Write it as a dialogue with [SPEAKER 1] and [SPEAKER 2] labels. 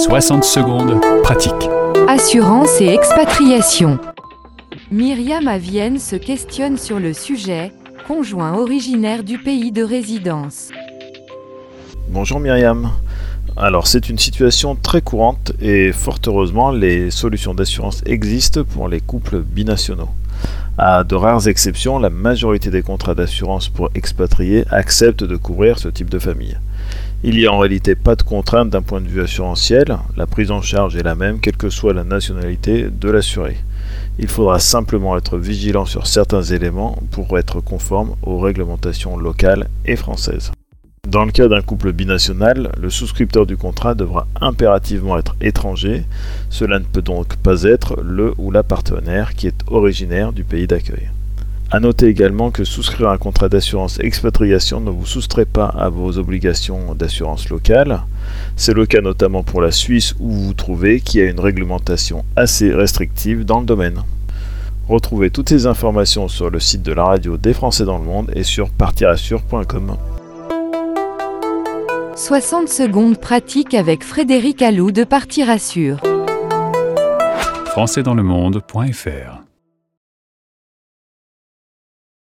[SPEAKER 1] 60 secondes, pratique.
[SPEAKER 2] Assurance et expatriation. Myriam à Vienne se questionne sur le sujet, conjoint originaire du pays de résidence.
[SPEAKER 3] Bonjour Myriam. Alors c'est une situation très courante et fort heureusement les solutions d'assurance existent pour les couples binationaux. À de rares exceptions, la majorité des contrats d'assurance pour expatriés acceptent de couvrir ce type de famille. Il n'y a en réalité pas de contrainte d'un point de vue assurantiel, la prise en charge est la même quelle que soit la nationalité de l'assuré. Il faudra simplement être vigilant sur certains éléments pour être conforme aux réglementations locales et françaises. Dans le cas d'un couple binational, le souscripteur du contrat devra impérativement être étranger. Cela ne peut donc pas être le ou la partenaire qui est originaire du pays d'accueil. A noter également que souscrire un contrat d'assurance expatriation ne vous soustrait pas à vos obligations d'assurance locale. C'est le cas notamment pour la Suisse où vous vous trouvez, qui a une réglementation assez restrictive dans le domaine. Retrouvez toutes ces informations sur le site de la radio des Français dans le monde et sur partirassure.com.
[SPEAKER 2] 60 secondes pratique avec Frédéric Allou de Partir Assure.
[SPEAKER 1] Françaisdanslemonde.fr